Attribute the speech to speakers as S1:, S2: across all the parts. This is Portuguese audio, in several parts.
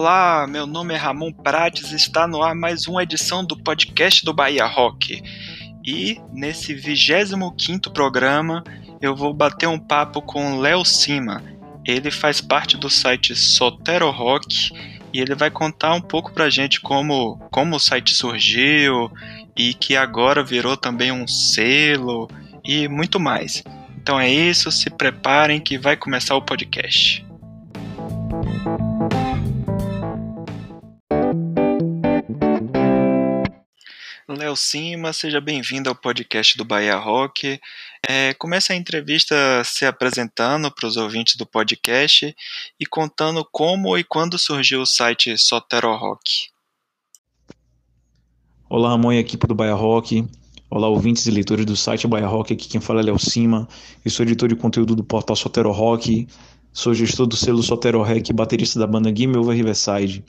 S1: Olá, meu nome é Ramon Prates está no ar mais uma edição do podcast do Bahia Rock. E nesse 25 programa eu vou bater um papo com Léo Cima. Ele faz parte do site Sotero Rock e ele vai contar um pouco pra gente como, como o site surgiu e que agora virou também um selo e muito mais. Então é isso, se preparem que vai começar o podcast. Cima, seja bem-vindo ao podcast do Bahia Rock. É, comece a entrevista se apresentando para os ouvintes do podcast e contando como e quando surgiu o site Sotero Rock.
S2: Olá, Ramon e equipe do Bahia Rock. Olá, ouvintes e leitores do site Bahia Rock. Aqui quem fala é Léo Cima. Eu sou editor de conteúdo do portal Sotero Rock. Sou gestor do selo Sotero e baterista da banda Game Over Riverside.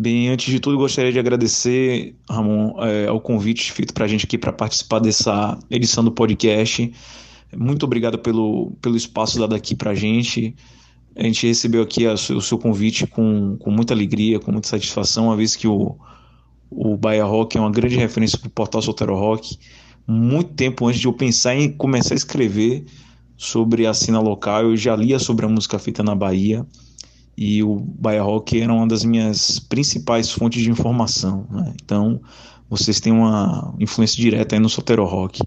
S2: Bem, antes de tudo, gostaria de agradecer, Ramon, é, ao convite feito para a gente aqui para participar dessa edição do podcast. Muito obrigado pelo, pelo espaço dado aqui para a gente. A gente recebeu aqui a, o seu convite com, com muita alegria, com muita satisfação, uma vez que o, o Bahia Rock é uma grande referência para o portal Solteiro Rock. Muito tempo antes de eu pensar em começar a escrever sobre a cena local, eu já lia sobre a música feita na Bahia e o Rock era uma das minhas principais fontes de informação. Né? Então, vocês têm uma influência direta aí no Sotero Rock.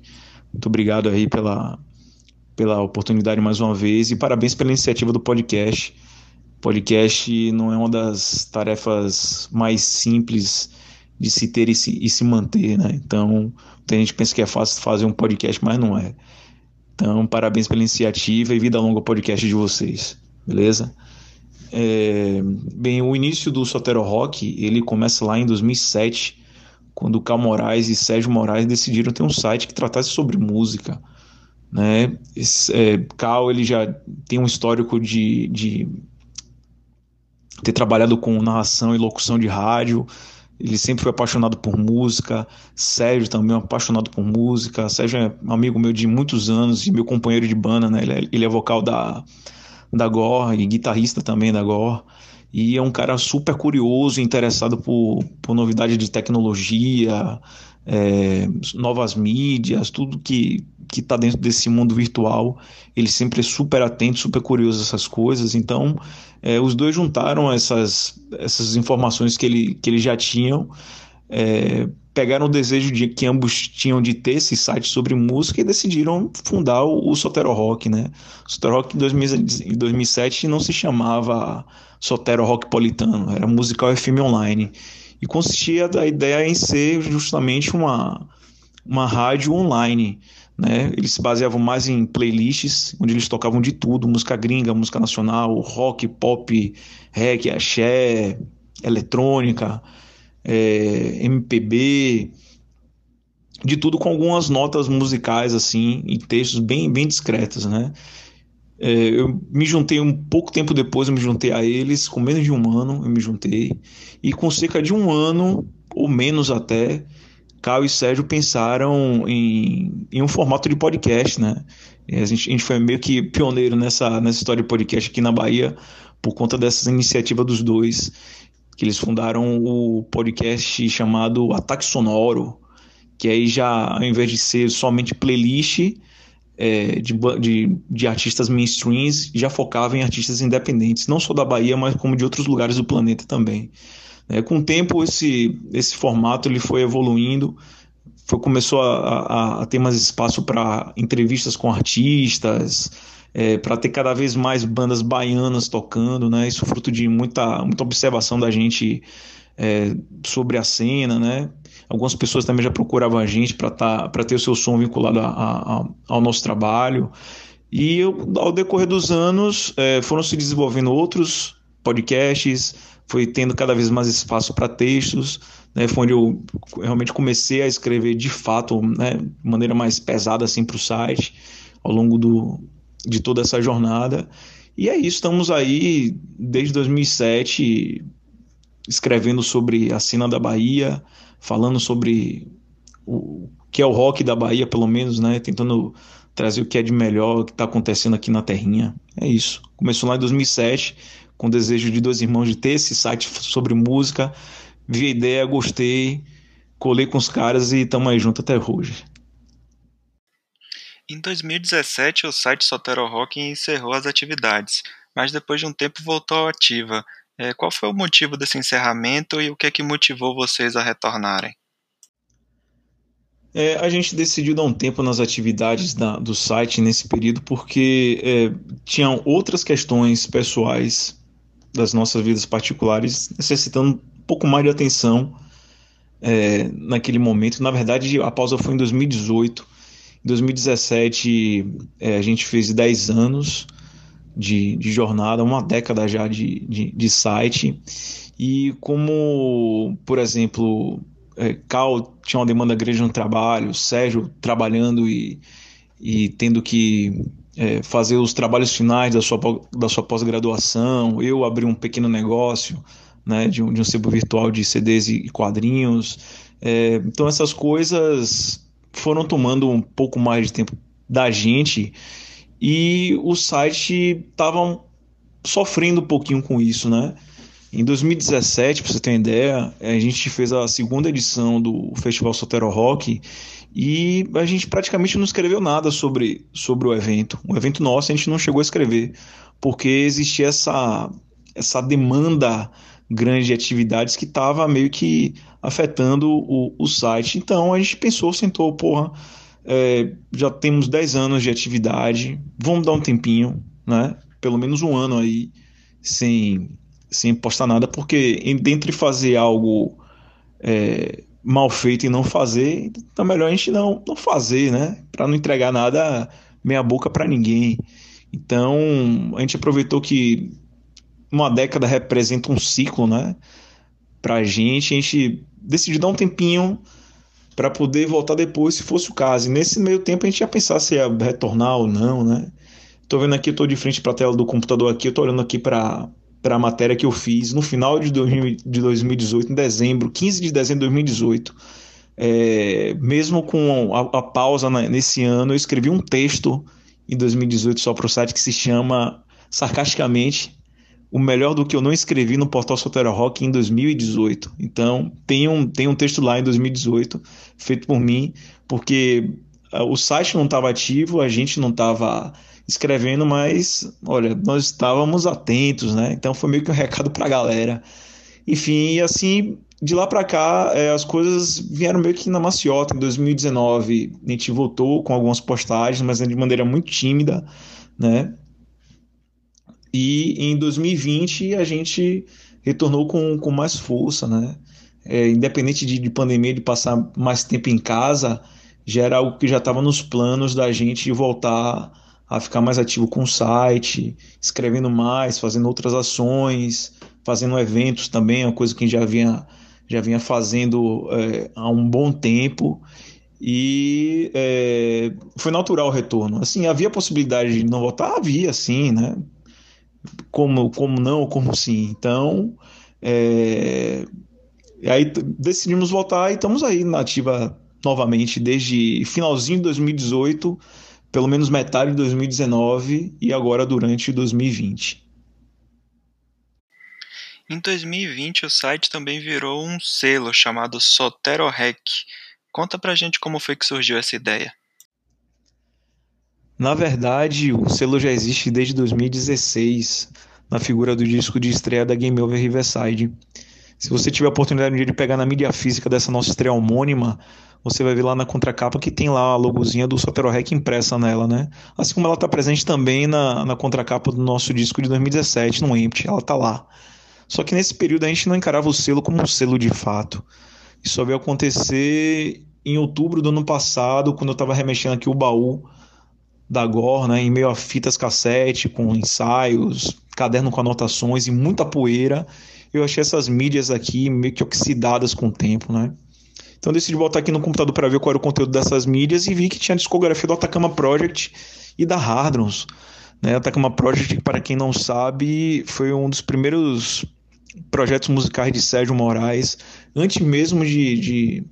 S2: Muito obrigado aí pela, pela oportunidade mais uma vez e parabéns pela iniciativa do podcast. Podcast não é uma das tarefas mais simples de se ter e se, e se manter, né? Então, tem gente que pensa que é fácil fazer um podcast, mas não é. Então, parabéns pela iniciativa e vida longa ao podcast de vocês, beleza? É, bem, o início do Sotero Rock, ele começa lá em 2007, quando Cal Moraes e Sérgio Moraes decidiram ter um site que tratasse sobre música. Né? Esse, é, Cal ele já tem um histórico de, de ter trabalhado com narração e locução de rádio, ele sempre foi apaixonado por música. Sérgio também é apaixonado por música. Sérgio é amigo meu de muitos anos e meu companheiro de banda, né? Ele é, ele é vocal da da Gore guitarrista também da Gore. E é um cara super curioso, interessado por, por novidade de tecnologia, é, novas mídias, tudo que que está dentro desse mundo virtual. Ele sempre é super atento, super curioso essas coisas. Então, é, os dois juntaram essas, essas informações que ele, que eles já tinham é, pegaram o desejo de, que ambos tinham de ter esse site sobre música e decidiram fundar o, o Sotero Rock, né? O Sotero Rock em 2007 não se chamava Sotero Rock Politano, era Musical FM Online. E consistia da ideia em ser justamente uma, uma rádio online. Né? Eles se baseavam mais em playlists, onde eles tocavam de tudo: música gringa, música nacional, rock, pop, reggae, axé, eletrônica é, MPB, de tudo com algumas notas musicais assim e textos bem bem discretos, né? É, eu me juntei um pouco tempo depois, eu me juntei a eles, com menos de um ano eu me juntei, e com cerca de um ano, ou menos até, Caio e Sérgio pensaram em, em um formato de podcast, né? A gente, a gente foi meio que pioneiro nessa, nessa história de podcast aqui na Bahia, por conta dessa iniciativa dos dois que eles fundaram o podcast chamado Ataque Sonoro, que aí já, ao invés de ser somente playlist é, de, de, de, artistas mainstreams, já focava em artistas independentes, não só da Bahia, mas como de outros lugares do planeta também. É, com o tempo, esse, esse formato ele foi evoluindo, foi, começou a, a, a ter mais espaço para entrevistas com artistas, é, para ter cada vez mais bandas baianas tocando, né? Isso fruto de muita, muita observação da gente é, sobre a cena, né? Algumas pessoas também já procuravam a gente para tá, ter o seu som vinculado a, a, ao nosso trabalho. E eu, ao decorrer dos anos é, foram se desenvolvendo outros podcasts, foi tendo cada vez mais espaço para textos, né, foi onde eu realmente comecei a escrever de fato, né, de maneira mais pesada assim para o site, ao longo do, de toda essa jornada. E é isso, estamos aí desde 2007 escrevendo sobre a cena da Bahia, falando sobre o que é o rock da Bahia, pelo menos, né? Tentando trazer o que é de melhor, o que está acontecendo aqui na Terrinha. É isso. Começou lá em 2007 com o desejo de dois irmãos de ter esse site sobre música. Vi a ideia, gostei, colei com os caras e estamos aí junto até hoje.
S1: Em 2017, o site Sotero Rock encerrou as atividades, mas depois de um tempo voltou ativa. É, qual foi o motivo desse encerramento e o que é que motivou vocês a retornarem?
S2: É, a gente decidiu dar um tempo nas atividades da, do site nesse período porque é, tinham outras questões pessoais das nossas vidas particulares necessitando um pouco mais de atenção é, naquele momento. Na verdade, a pausa foi em 2018. Em 2017, é, a gente fez 10 anos de, de jornada, uma década já de, de, de site. E como, por exemplo, é, Cal tinha uma demanda grande no trabalho, Sérgio trabalhando e, e tendo que é, fazer os trabalhos finais da sua, da sua pós-graduação, eu abri um pequeno negócio né, de, um, de um sebo virtual de CDs e quadrinhos. É, então essas coisas foram tomando um pouco mais de tempo da gente e o site estava sofrendo um pouquinho com isso, né? Em 2017, para você ter uma ideia, a gente fez a segunda edição do Festival Sotero Rock e a gente praticamente não escreveu nada sobre, sobre o evento. O evento nosso a gente não chegou a escrever, porque existia essa, essa demanda grande de atividades que estava meio que afetando o, o site. Então a gente pensou, sentou, porra, é, já temos 10 anos de atividade, vamos dar um tempinho, né? Pelo menos um ano aí sem, sem postar nada, porque dentre fazer algo é, mal feito e não fazer, tá melhor a gente não, não fazer, né? Para não entregar nada meia boca para ninguém. Então a gente aproveitou que uma década representa um ciclo, né? Pra gente, a gente decidiu dar um tempinho para poder voltar depois, se fosse o caso. E nesse meio tempo a gente ia pensar se ia retornar ou não, né? Tô vendo aqui, eu tô de frente para a tela do computador aqui, eu tô olhando aqui para para a matéria que eu fiz no final de, 2018, em dezembro, 15 de dezembro de 2018. É, mesmo com a, a pausa na, nesse ano, eu escrevi um texto em 2018 só para o site que se chama sarcasticamente o melhor do que eu não escrevi no portal Solteiro Rock em 2018. Então, tem um, tem um texto lá em 2018, feito por mim, porque uh, o site não estava ativo, a gente não estava escrevendo, mas, olha, nós estávamos atentos, né? Então, foi meio que um recado para a galera. Enfim, e assim, de lá para cá, é, as coisas vieram meio que na maciota. Em 2019, a gente voltou com algumas postagens, mas de maneira muito tímida, né? E em 2020 a gente retornou com, com mais força, né? É, independente de, de pandemia, de passar mais tempo em casa, já era algo que já estava nos planos da gente de voltar a ficar mais ativo com o site, escrevendo mais, fazendo outras ações, fazendo eventos também, uma coisa que já vinha, já vinha fazendo é, há um bom tempo. E é, foi natural o retorno. Assim, havia possibilidade de não voltar? Havia, sim, né? Como, como não, como sim. Então, é, aí decidimos voltar e estamos aí na ativa novamente desde finalzinho de 2018, pelo menos metade de 2019 e agora durante 2020.
S1: Em 2020, o site também virou um selo chamado Sotero Rec. Conta pra gente como foi que surgiu essa ideia.
S2: Na verdade, o selo já existe desde 2016, na figura do disco de estreia da Game Over Riverside. Se você tiver a oportunidade um dia de pegar na mídia física dessa nossa estreia homônima, você vai ver lá na contracapa que tem lá a logozinha do Sotero Rec impressa nela, né? Assim como ela está presente também na, na contracapa do nosso disco de 2017, no Empty, ela está lá. Só que nesse período a gente não encarava o selo como um selo de fato. Isso veio acontecer em outubro do ano passado, quando eu estava remexendo aqui o baú da Gore, né, em meio a fitas cassete, com ensaios, caderno com anotações e muita poeira, eu achei essas mídias aqui meio que oxidadas com o tempo, né? Então decidi voltar aqui no computador para ver qual era o conteúdo dessas mídias e vi que tinha a discografia do Atacama Project e da Hardrons. Né? Atacama Project, para quem não sabe, foi um dos primeiros projetos musicais de Sérgio Moraes, antes mesmo de, de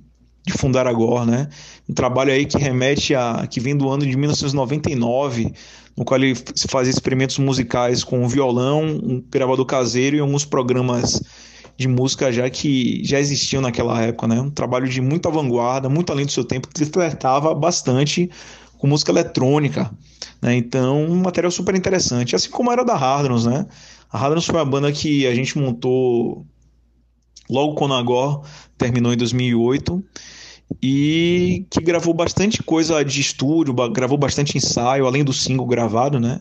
S2: de fundar agora, né? Um trabalho aí que remete a que vem do ano de 1999, no qual ele fazia experimentos musicais com um violão, um gravador caseiro e alguns programas de música já que já existiam naquela época, né? Um trabalho de muita vanguarda, muito além do seu tempo, que flertava bastante com música eletrônica, né? Então, um material super interessante, assim como era da Hardrons, né? A Hardrons foi a banda que a gente montou logo quando a Gore terminou em 2008 e que gravou bastante coisa de estúdio, gravou bastante ensaio, além do single gravado, né?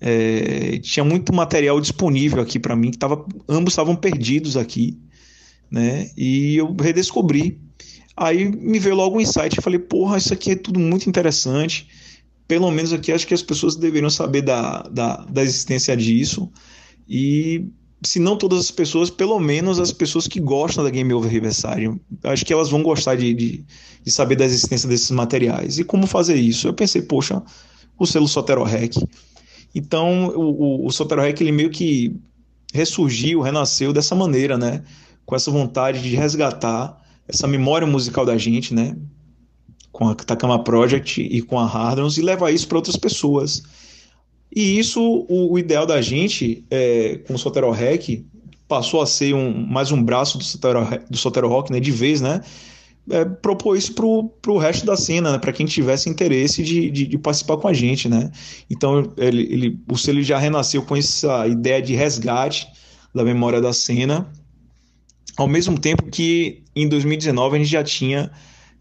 S2: É, tinha muito material disponível aqui para mim, que tava, ambos estavam perdidos aqui, né? E eu redescobri. Aí me veio logo um insight, falei, porra, isso aqui é tudo muito interessante. Pelo menos aqui acho que as pessoas deveriam saber da, da, da existência disso. E se não todas as pessoas, pelo menos as pessoas que gostam da Game Over Riverside. Acho que elas vão gostar de, de, de, saber da existência desses materiais. E como fazer isso? Eu pensei, poxa, o selo Sotero Rec. Então, o, o, o Sotero Rec, ele meio que ressurgiu, renasceu dessa maneira, né? Com essa vontade de resgatar essa memória musical da gente, né? Com a Takama Project e com a Hardrons e levar isso para outras pessoas. E isso, o, o ideal da gente, é, com o Sotero Rec, passou a ser um, mais um braço do Sotero, do Sotero Rock, né, de vez, né? É, propor isso pro, pro resto da cena, né, para quem tivesse interesse de, de, de, participar com a gente, né? Então, ele, ele, o selo já renasceu com essa ideia de resgate da memória da cena, ao mesmo tempo que em 2019 a gente já tinha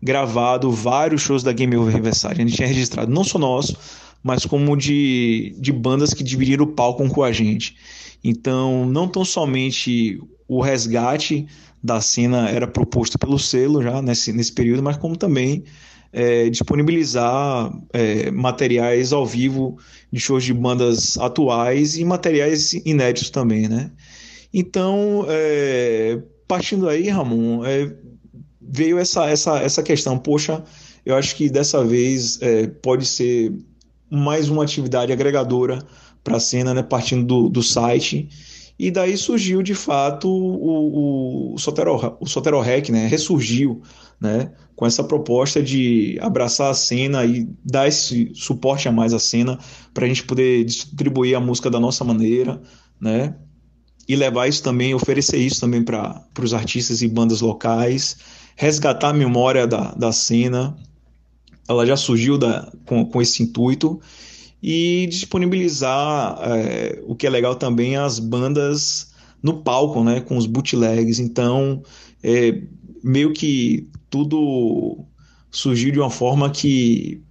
S2: gravado vários shows da Game Over Riverside, a gente tinha registrado não só nosso, mas como de, de bandas que dividiram o palco com a gente. Então, não tão somente o resgate da cena era proposto pelo selo já nesse, nesse período, mas como também é, disponibilizar é, materiais ao vivo de shows de bandas atuais e materiais inéditos também, né? Então, é, partindo aí, Ramon, é, veio essa, essa, essa questão, poxa, eu acho que dessa vez é, pode ser mais uma atividade agregadora para a cena, né, partindo do, do site. E daí surgiu de fato o, o, Sotero, o Sotero Rec, né, ressurgiu né, com essa proposta de abraçar a cena e dar esse suporte a mais à cena para a gente poder distribuir a música da nossa maneira, né, e levar isso também, oferecer isso também para os artistas e bandas locais, resgatar a memória da, da cena, ela já surgiu da, com, com esse intuito e disponibilizar é, o que é legal também as bandas no palco, né, com os bootlegs. Então, é, meio que tudo surgiu de uma forma que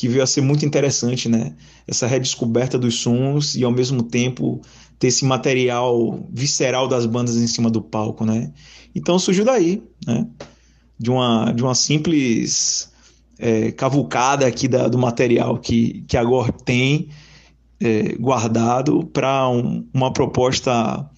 S2: que veio a ser muito interessante, né? Essa redescoberta dos sons e ao mesmo tempo ter esse material visceral das bandas em cima do palco, né? Então surgiu daí, né? De uma de uma simples é, cavucada aqui da, do material que, que agora tem é, guardado para um, uma proposta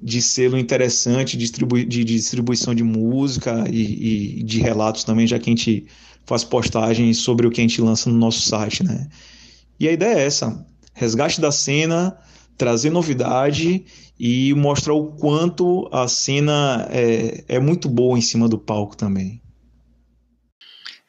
S2: de selo interessante distribui, de, de distribuição de música e, e, de relatos também, já que a gente faz postagens sobre o que a gente lança no nosso site, né? E a ideia é essa: resgate da cena, trazer novidade e mostrar o quanto a cena é, é muito boa em cima do palco também.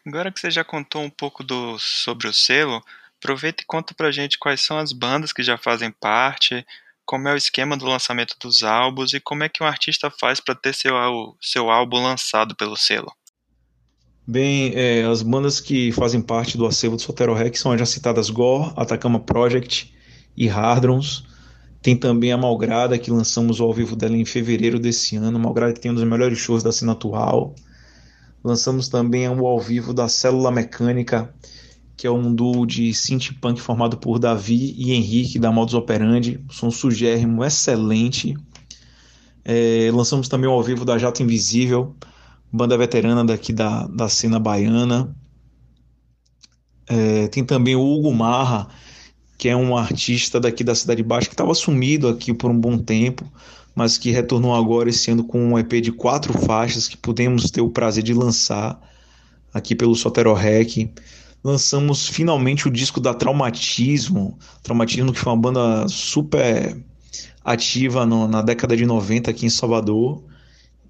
S1: Agora que você já contou um pouco do, sobre o selo, aproveita e conta pra gente quais são as bandas que já fazem parte, como é o esquema do lançamento dos álbuns e como é que um artista faz para ter seu, seu álbum lançado pelo selo.
S2: Bem, é, as bandas que fazem parte do acervo do Sotero Rec são as já citadas Gore, Atacama Project e Hardrons. Tem também a Malgrada, que lançamos ao vivo dela em fevereiro desse ano. Malgrada que tem um dos melhores shows da cena atual. Lançamos também o ao vivo da Célula Mecânica, que é um duo de synth punk formado por Davi e Henrique da Modus Operandi, som sugérrimo, excelente. É, lançamos também o ao vivo da Jato Invisível, banda veterana daqui da, da cena baiana. É, tem também o Hugo Marra, que é um artista daqui da Cidade Baixa que estava sumido aqui por um bom tempo, mas que retornou agora esse ano com um EP de quatro faixas que pudemos ter o prazer de lançar aqui pelo Sotero Rec. Lançamos finalmente o disco da Traumatismo, Traumatismo que foi uma banda super ativa no, na década de 90 aqui em Salvador,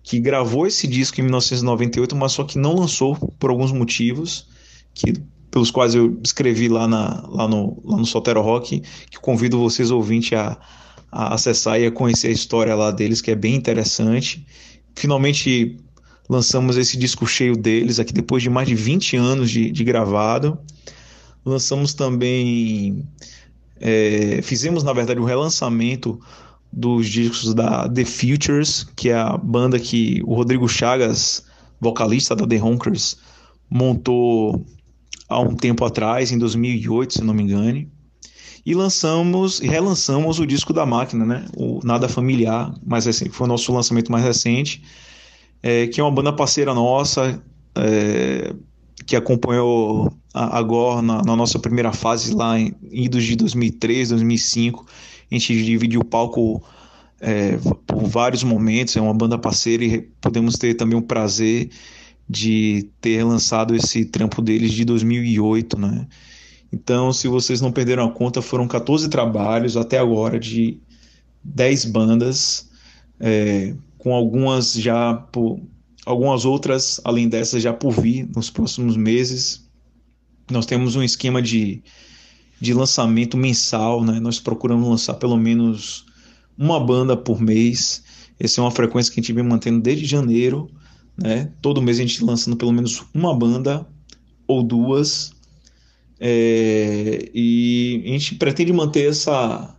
S2: que gravou esse disco em 1998, mas só que não lançou por alguns motivos que pelos quais eu escrevi lá, na, lá, no, lá no Sotero Rock, que convido vocês ouvintes a, a acessar e a conhecer a história lá deles, que é bem interessante. Finalmente lançamos esse disco cheio deles aqui depois de mais de 20 anos de, de gravado. Lançamos também, é, fizemos na verdade o um relançamento dos discos da The Futures, que é a banda que o Rodrigo Chagas, vocalista da The Honkers, montou há um tempo atrás, em 2008, se não me engane. E lançamos e relançamos o disco da máquina, né? O Nada Familiar, mais recente, foi o nosso lançamento mais recente, é, que é uma banda parceira nossa, é, que acompanhou a, agora na, na, nossa primeira fase lá em idos de 2003, 2005. A gente dividiu o palco é, por vários momentos, é uma banda parceira e podemos ter também o prazer de ter lançado esse trampo deles de 2008, né? Então, se vocês não perderam a conta, foram 14 trabalhos até agora de 10 bandas, é, com algumas já por, algumas outras além dessas já por vir nos próximos meses. Nós temos um esquema de, de lançamento mensal, né? Nós procuramos lançar pelo menos uma banda por mês. Essa é uma frequência que a gente vem mantendo desde janeiro. Né? Todo mês a gente lançando pelo menos uma banda ou duas. É, e a gente pretende manter essa,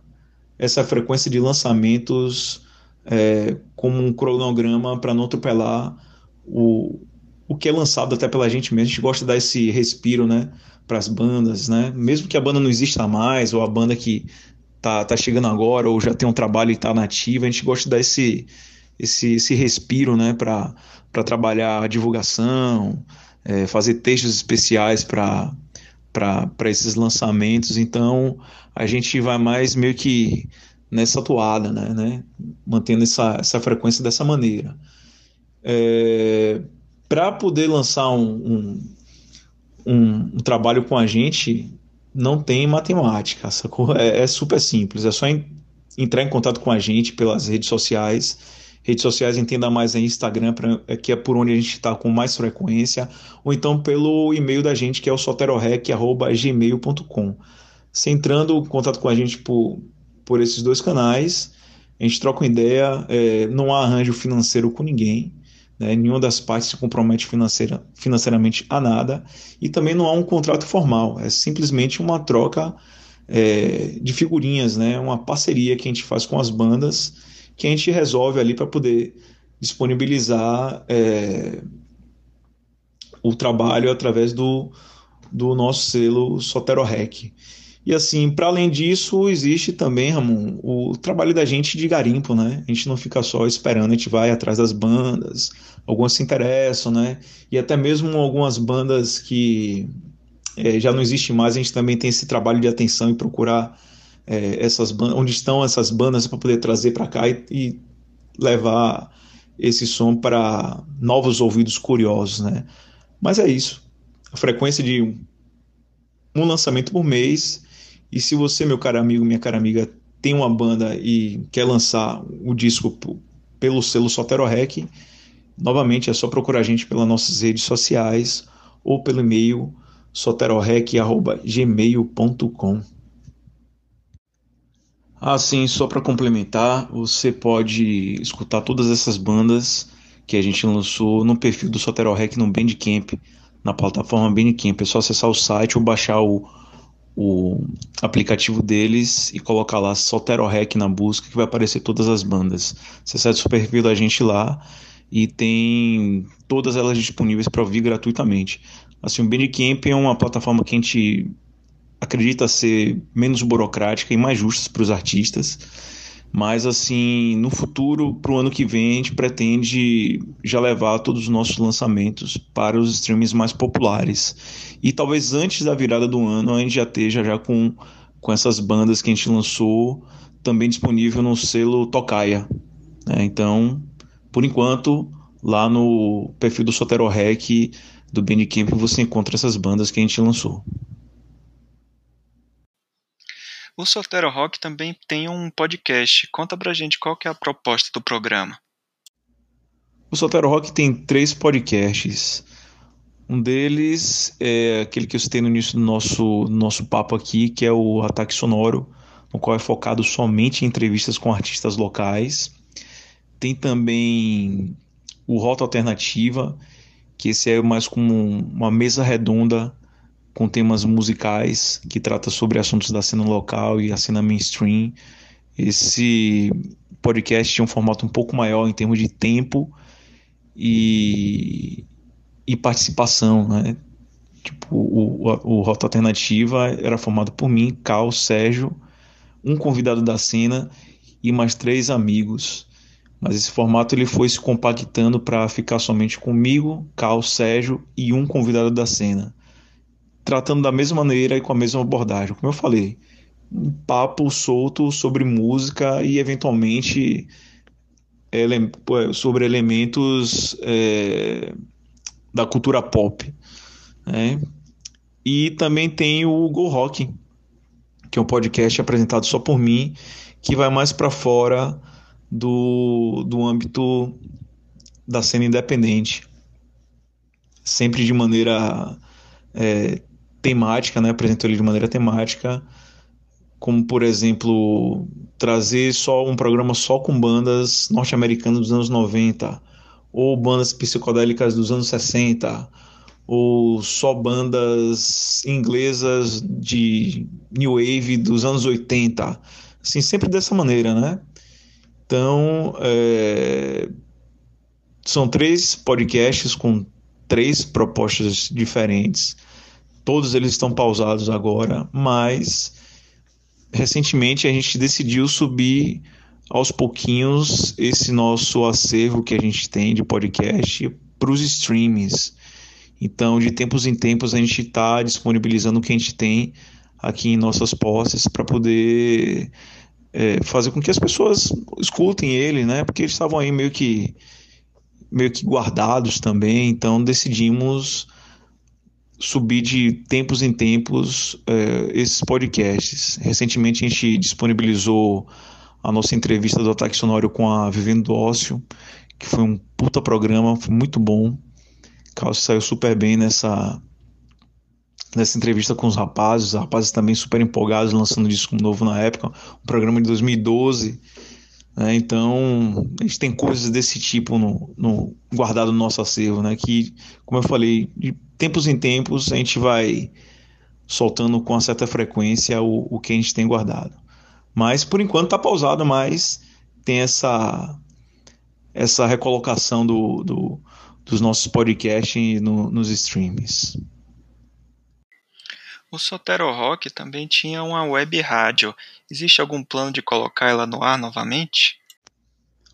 S2: essa frequência de lançamentos é, como um cronograma para não atropelar o, o que é lançado até pela gente mesmo. A gente gosta de dar esse respiro né, para as bandas, né? mesmo que a banda não exista mais, ou a banda que tá, tá chegando agora, ou já tem um trabalho e está nativa, a gente gosta de dar esse, esse, esse respiro né, para trabalhar a divulgação, é, fazer textos especiais para esses lançamentos. Então a gente vai mais meio que nessa toada, né, né, mantendo essa, essa frequência dessa maneira. É, para poder lançar um, um, um, um, trabalho com a gente, não tem matemática, sacou? É, é super simples, é só entrar em contato com a gente pelas redes sociais redes sociais, entenda mais em Instagram, pra, é, que é por onde a gente está com mais frequência, ou então pelo e-mail da gente, que é o soterorec.gmail.com. Se entrando em contato com a gente por, por esses dois canais, a gente troca uma ideia, é, não há arranjo financeiro com ninguém, né, nenhuma das partes se compromete financeira, financeiramente a nada, e também não há um contrato formal, é simplesmente uma troca é, de figurinhas, né, uma parceria que a gente faz com as bandas que a gente resolve ali para poder disponibilizar é, o trabalho através do, do nosso selo Soterorec. E assim, para além disso, existe também, Ramon, o trabalho da gente de garimpo, né? A gente não fica só esperando, a gente vai atrás das bandas, algumas se interessam, né? E até mesmo algumas bandas que é, já não existe mais, a gente também tem esse trabalho de atenção e procurar é, essas onde estão essas bandas para poder trazer para cá e, e, levar esse som para novos ouvidos curiosos, né? Mas é isso. A frequência de um lançamento por mês. E se você, meu caro amigo, minha cara amiga, tem uma banda e quer lançar o disco pelo selo Sotero Rec, novamente é só procurar a gente pelas nossas redes sociais ou pelo e-mail soterorec.gmail.com. Assim, só para complementar, você pode escutar todas essas bandas que a gente lançou no perfil do Sotero Rec no Bandcamp, na plataforma Bandcamp. É só acessar o site ou baixar o, o aplicativo deles e colocar lá Sotero Rec na busca que vai aparecer todas as bandas. Você acessa o perfil da gente lá e tem todas elas disponíveis para ouvir gratuitamente. Assim, o Bandcamp é uma plataforma que a gente acredita ser menos burocrática e mais justa para os artistas. Mas assim, no futuro, para o ano que vem, a gente pretende já levar todos os nossos lançamentos para os streams mais populares. E talvez antes da virada do ano a gente já esteja já com, com essas bandas que a gente lançou também disponível no selo Tocaia. Né? Então, por enquanto, lá no perfil do Sotero Rec do Bandcamp você encontra essas bandas que a gente lançou.
S1: O Sotero Rock também tem um podcast. Conta pra gente qual que é a proposta do programa.
S2: O Sotero Rock tem três podcasts. Um deles é aquele que eu citei no início do nosso, nosso papo aqui, que é o Ataque Sonoro, no qual é focado somente em entrevistas com artistas locais. Tem também o Rota Alternativa, que esse é mais como uma mesa redonda com temas musicais que trata sobre assuntos da cena local e a cena mainstream. Esse podcast tinha um formato um pouco maior em termos de tempo e, e participação, né? Tipo, o, o, Rota Alternativa era formado por mim, Cal, Sérgio, um convidado da cena e mais três amigos. Mas esse formato ele foi se compactando para ficar somente comigo, Cal, Sérgio e um convidado da cena. Tratando da mesma maneira e com a mesma abordagem. Como eu falei, um papo solto sobre música e eventualmente ele, sobre elementos é, da cultura pop. Né? E também tem o Go Rock, que é um podcast apresentado só por mim, que vai mais para fora do, do âmbito da cena independente. Sempre de maneira é, temática, né? apresento ele de maneira temática, como por exemplo trazer só um programa só com bandas norte-americanas dos anos 90 ou bandas psicodélicas dos anos 60 ou só bandas inglesas de new wave dos anos 80 assim sempre dessa maneira né? Então é... são três podcasts com três propostas diferentes todos eles estão pausados agora mas recentemente a gente decidiu subir aos pouquinhos esse nosso acervo que a gente tem de podcast para os streams. Então, de tempos em tempos, a gente está disponibilizando o que a gente tem aqui em nossas posses para poder é, fazer com que as pessoas escutem ele, né? Porque eles estavam aí meio que meio que guardados também. Então, decidimos subir de tempos em tempos é, esses podcasts. Recentemente a gente disponibilizou a nossa entrevista do Ataque Sonoro com a Vivendo do Ócio, que foi um puta programa, foi muito bom. Carlos saiu super bem nessa nessa entrevista com os rapazes, os rapazes também super empolgados, lançando disco novo na época, um programa de 2012. Né? Então, a gente tem coisas desse tipo no, no guardado no nosso acervo, né? que, como eu falei, de tempos em tempos a gente vai soltando com certa frequência o, o que a gente tem guardado. Mas por enquanto está pausado, mas tem essa essa recolocação do, do dos nossos podcasts no, nos streams.
S1: O Sotero Rock também tinha uma web rádio. Existe algum plano de colocar ela no ar novamente?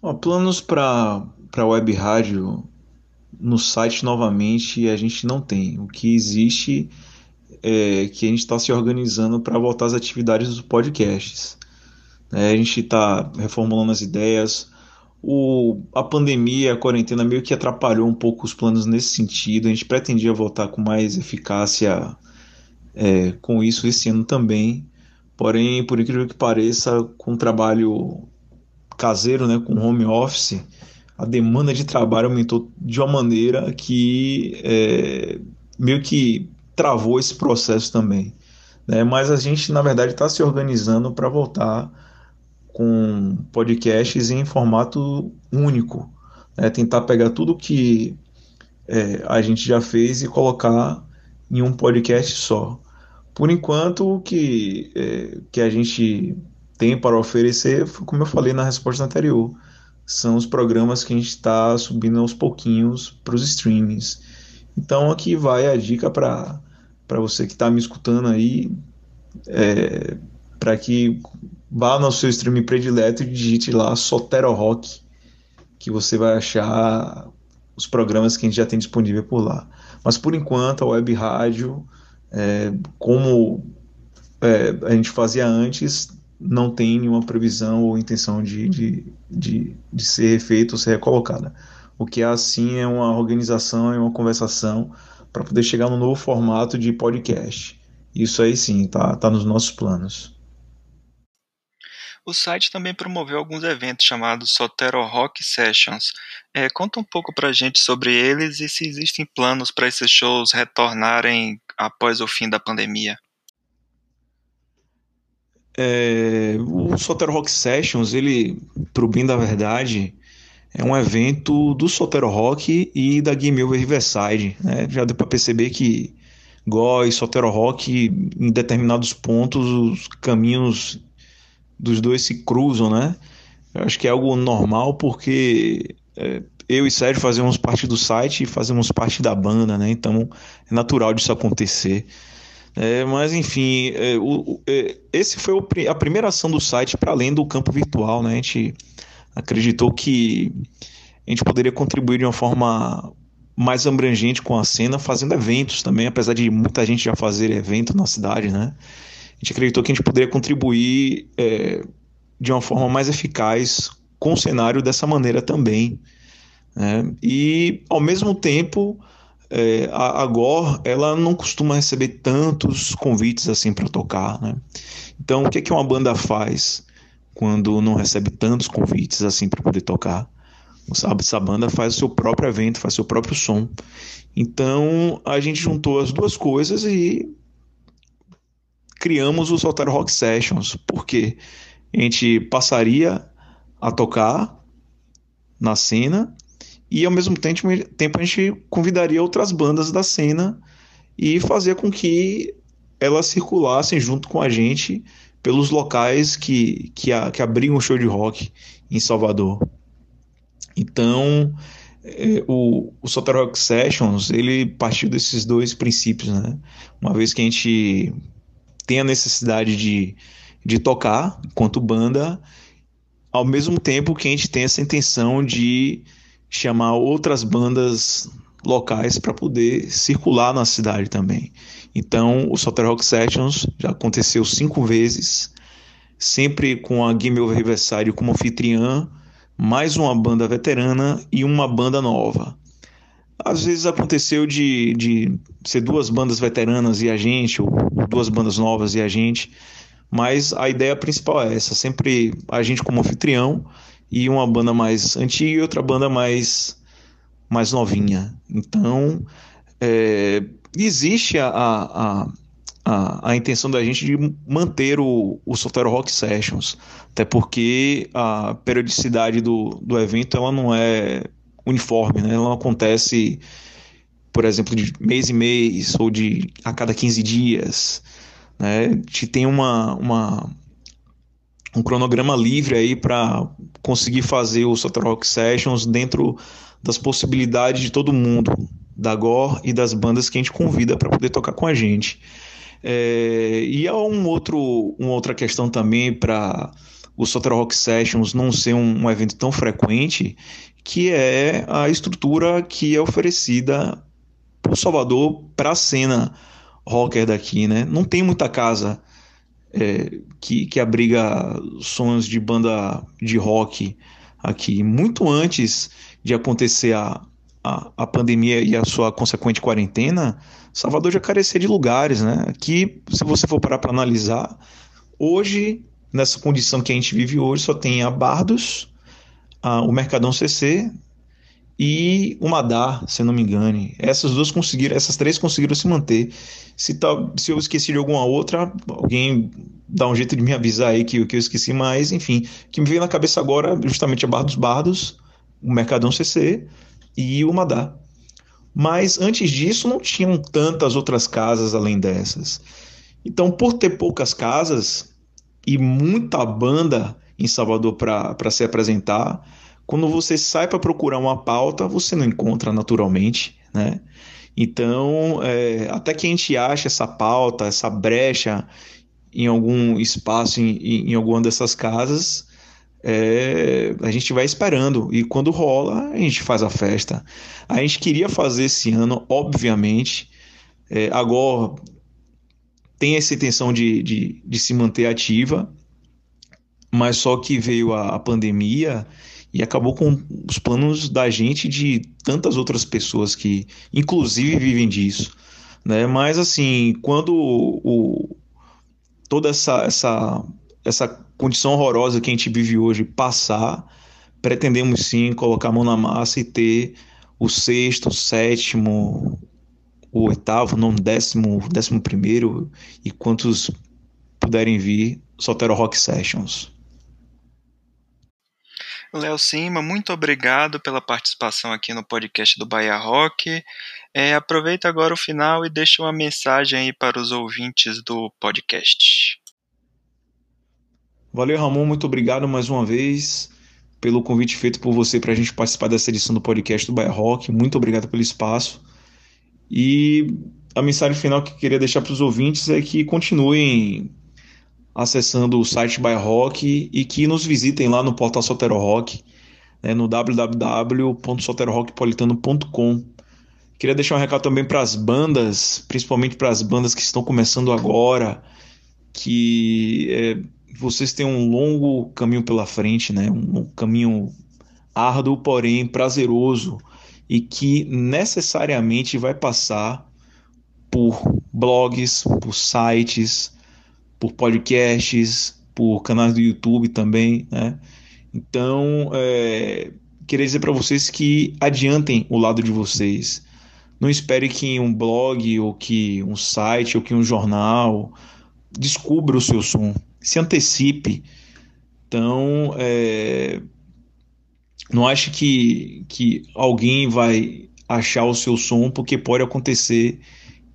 S2: Ó, planos para web rádio no site novamente a gente não tem. O que existe é que a gente está se organizando para voltar às atividades dos podcasts. É, a gente está reformulando as ideias. O, a pandemia, a quarentena meio que atrapalhou um pouco os planos nesse sentido. A gente pretendia voltar com mais eficácia é, com isso esse ano também. Porém, por incrível que pareça, com trabalho caseiro, né, com home office, a demanda de trabalho aumentou de uma maneira que é, meio que travou esse processo também. Né? Mas a gente, na verdade, está se organizando para voltar com podcasts em formato único. Né? Tentar pegar tudo que é, a gente já fez e colocar em um podcast só. Por enquanto, o que, é, que a gente tem para oferecer, como eu falei na resposta anterior, são os programas que a gente está subindo aos pouquinhos para os streamings. Então aqui vai a dica para você que está me escutando aí, é, para que vá no seu streaming predileto e digite lá Sotero Rock, que você vai achar os programas que a gente já tem disponível por lá. Mas por enquanto a web rádio, é, como é, a gente fazia antes, não tem nenhuma previsão ou intenção de, de, de, de ser feita ou ser recolocada. O que é assim é uma organização, é uma conversação para poder chegar no novo formato de podcast. Isso aí sim, tá, tá nos nossos planos.
S1: O site também promoveu alguns eventos chamados Sotero Rock Sessions. É, conta um pouco pra gente sobre eles e se existem planos para esses shows retornarem após o fim da pandemia.
S2: É, o Sotero Rock Sessions, ele, pro bem da verdade, é um evento do Sotero Rock e da Game Over Riverside. Né? Já deu para perceber que Go e Sotero Rock, em determinados pontos, os caminhos dos dois se cruzam, né? Eu acho que é algo normal porque é, eu e Sérgio fazemos parte do site e fazemos parte da banda, né? Então é natural disso acontecer. É, mas enfim, é, o, é, esse foi o, a primeira ação do site para além do campo virtual, né? A gente acreditou que a gente poderia contribuir de uma forma mais abrangente com a cena, fazendo eventos também, apesar de muita gente já fazer evento na cidade, né? A gente acreditou que a gente poderia contribuir é, de uma forma mais eficaz com o cenário dessa maneira também. Né? E, ao mesmo tempo, é, a, a Gore ela não costuma receber tantos convites assim para tocar, né? Então, o que, é que uma banda faz quando não recebe tantos convites assim para poder tocar? Sabe, essa banda faz o seu próprio evento, faz o seu próprio som. Então, a gente juntou as duas coisas e criamos o Soltar Rock Sessions, porque a gente passaria a tocar na cena e ao mesmo tempo, a gente convidaria outras bandas da cena e fazia com que elas circulassem junto com a gente pelos locais que, que, a, que abriam o show de rock em Salvador. Então, é, o, o Sotar Rock Sessions, ele partiu desses dois princípios, né? Uma vez que a gente tem a necessidade de, de tocar enquanto banda, ao mesmo tempo que a gente tem essa intenção de chamar outras bandas locais para poder circular na cidade também. Então, o Soter Rock Sessions já aconteceu cinco vezes, sempre com a Game Over Riverside como anfitriã, mais uma banda veterana e uma banda nova. Às vezes aconteceu de, de ser duas bandas veteranas e a gente, ou duas bandas novas e a gente, mas a ideia principal é essa: sempre a gente como anfitrião e uma banda mais antiga e outra banda mais, mais novinha. Então, é, existe a, a, a, a, intenção da gente de manter o, o Solteiro Rock Sessions, até porque a periodicidade do, do evento ela não é uniforme, né? ela não acontece, por exemplo, de mês em mês ou de a cada 15 dias. Né? Gente tem uma, uma, um cronograma livre aí para conseguir fazer o Sotar Rock Sessions dentro das possibilidades de todo mundo, da GOR e das bandas que a gente convida para poder tocar com a gente. É, e há um outro, uma outra questão também para o Sotar Rock Sessions não ser um, um, evento tão frequente, que é a estrutura que é oferecida Salvador para a cena rocker daqui, né? Não tem muita casa é, que, que abriga sons de banda de rock aqui. Muito antes de acontecer a, a, a, pandemia e a sua consequente quarentena, Salvador já carecia de lugares, né? Aqui, se você for parar para analisar, hoje, nessa condição que a gente vive hoje, só tem a Bardos, a, o Mercadão CC e o Madar, se não me engane. Essas duas conseguiram, essas três conseguiram se manter. Se, tá, se eu esqueci de alguma outra, alguém dá um jeito de me avisar aí que, que eu esqueci, mas enfim, que me veio na cabeça agora justamente a Bar dos Bardos, o Mercadão CC e o Madar. Mas antes disso não tinham tantas outras casas além dessas. Então, por ter poucas casas e muita banda em Salvador para se apresentar, quando você sai para procurar uma pauta, você não encontra naturalmente, né? Então, é, até que a gente ache essa pauta, essa brecha em algum espaço, em, em alguma dessas casas, é, a gente vai esperando. E quando rola, a gente faz a festa. A gente queria fazer esse ano, obviamente. É, agora tem essa intenção de, de, de se manter ativa, mas só que veio a, a pandemia e acabou com os planos da gente de tantas outras pessoas que, inclusive, vivem disso. Né? Mas, assim, quando o, toda essa, essa, essa condição horrorosa que a gente vive hoje passar, pretendemos sim colocar a mão na massa e ter o sexto, o sétimo, o oitavo, não décimo, décimo primeiro e quantos puderem vir, Sotero Rock Sessions.
S1: Léo Cima, muito obrigado pela participação aqui no podcast do Bahia Rock. É, aproveita agora o final e deixa uma mensagem aí para os ouvintes do podcast.
S2: Valeu, Ramon, muito obrigado mais uma vez pelo convite feito por você para a gente participar dessa edição do podcast do Bahia Rock. Muito obrigado pelo espaço. E a mensagem final que eu queria deixar para os ouvintes é que continuem acessando o site Bahia Rock e que nos visitem lá no portal Sotero Rock, né, no www.soterorockpolitano.com. Queria deixar um recado também para as bandas, principalmente para as bandas que estão começando agora, que é, vocês têm um longo caminho pela frente, né? um caminho árduo, porém prazeroso, e que necessariamente vai passar por blogs, por sites, por podcasts, por canais do YouTube também, né? Então, é, queria dizer para vocês que adiantem o lado de vocês. Não espere que um blog, ou que um site, ou que um jornal descubra o seu som. Se antecipe. Então, é, não ache que, que alguém vai achar o seu som, porque pode acontecer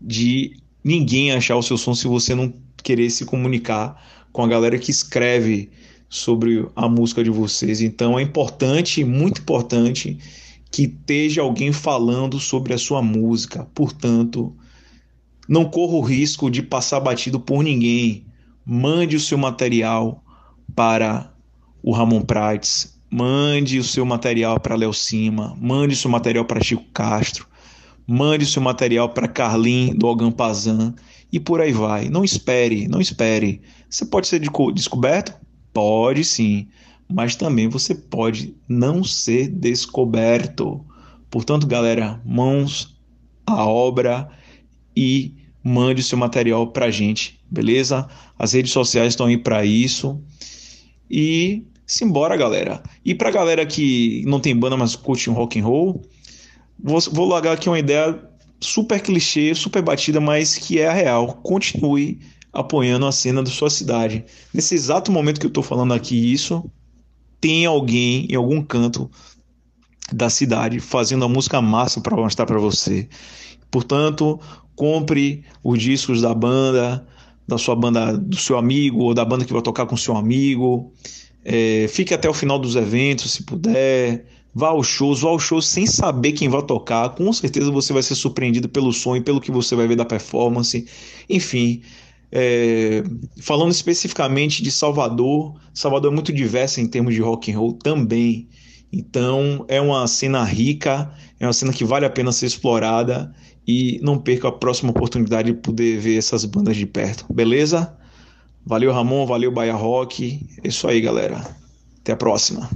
S2: de ninguém achar o seu som se você não querer se comunicar com a galera que escreve sobre a música de vocês. Então é importante, muito importante, que esteja alguém falando sobre a sua música. Portanto, não corra o risco de passar batido por ninguém. Mande o seu material para o Ramon Prates, mande o seu material para Léo Cima, mande o seu material para Chico Castro, mande o seu material para Carlin do Algan Pazan e por aí vai. Não espere, não espere. Você pode ser descoberto? Pode sim, mas também você pode não ser descoberto. Portanto, galera, mãos à obra e mande o seu material para gente, beleza? As redes sociais estão aí para isso. E simbora, galera. E para galera que não tem banda, mas curte um rock and roll, vou, vou largar aqui uma ideia super clichê, super batida, mas que é a real. Continue apoiando a cena da sua cidade. Nesse exato momento que eu estou falando aqui isso, tem alguém em algum canto da cidade fazendo a música massa para mostrar para você. Portanto, compre os discos da banda, da sua banda, do seu amigo ou da banda que vai tocar com seu amigo. É, fique até o final dos eventos, se puder. Vá aos shows, vá aos shows sem saber quem vai tocar. Com certeza você vai ser surpreendido pelo som e pelo que você vai ver da performance. Enfim, é, falando especificamente de Salvador, Salvador é muito diversa em termos de rock and roll também. Então é uma cena rica, é uma cena que vale a pena ser explorada e não perca a próxima oportunidade de poder ver essas bandas de perto, beleza? Valeu Ramon, valeu Bahia Rock, é isso aí galera, até a próxima.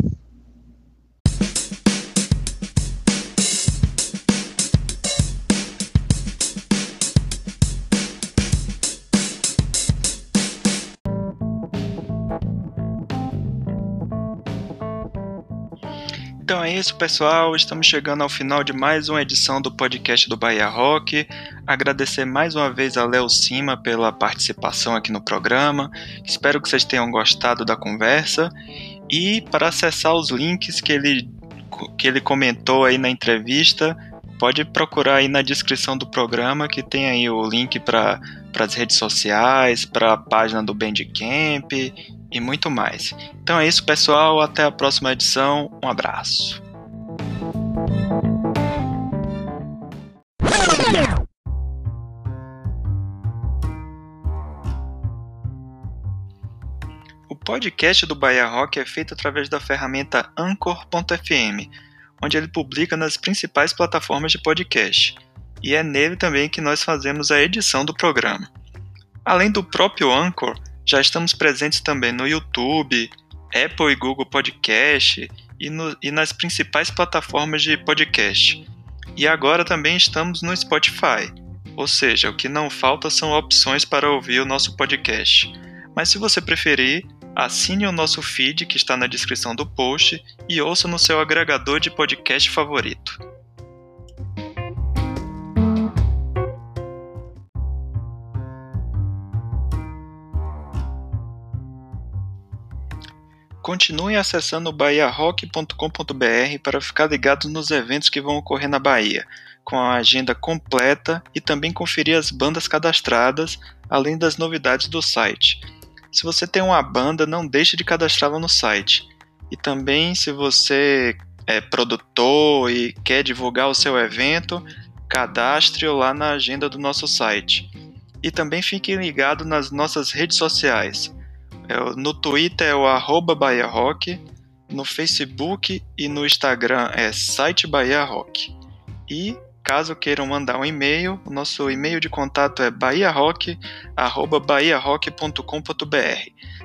S1: É isso, pessoal. Estamos chegando ao final de mais uma edição do podcast do Bahia Rock. Agradecer mais uma vez a Léo Cima pela participação aqui no programa. Espero que vocês tenham gostado da conversa. E para acessar os links que ele, que ele comentou aí na entrevista, pode procurar aí na descrição do programa que tem aí o link para as redes sociais, para a página do Bandcamp e muito mais. Então é isso, pessoal. Até a próxima edição. Um abraço. O podcast do Bahia Rock é feito através da ferramenta Anchor.fm, onde ele publica nas principais plataformas de podcast. E é nele também que nós fazemos a edição do programa. Além do próprio Anchor, já estamos presentes também no YouTube, Apple e Google Podcast e, no, e nas principais plataformas de podcast. E agora também estamos no Spotify. Ou seja, o que não falta são opções para ouvir o nosso podcast. Mas se você preferir, Assine o nosso feed que está na descrição do post e ouça no seu agregador de podcast favorito. Continue acessando bahiarock.com.br para ficar ligado nos eventos que vão ocorrer na Bahia, com a agenda completa e também conferir as bandas cadastradas, além das novidades do site. Se você tem uma banda, não deixe de cadastrá-la no site. E também, se você é produtor e quer divulgar o seu evento, cadastre-o lá na agenda do nosso site. E também fique ligado nas nossas redes sociais. É no Twitter é o arroba Bahia Rock, no Facebook e no Instagram é site Bahia Rock. E Caso queiram mandar um e-mail, o nosso e-mail de contato é bahiarock.com.br.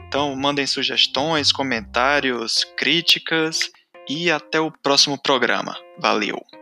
S1: Então mandem sugestões, comentários, críticas e até o próximo programa. Valeu!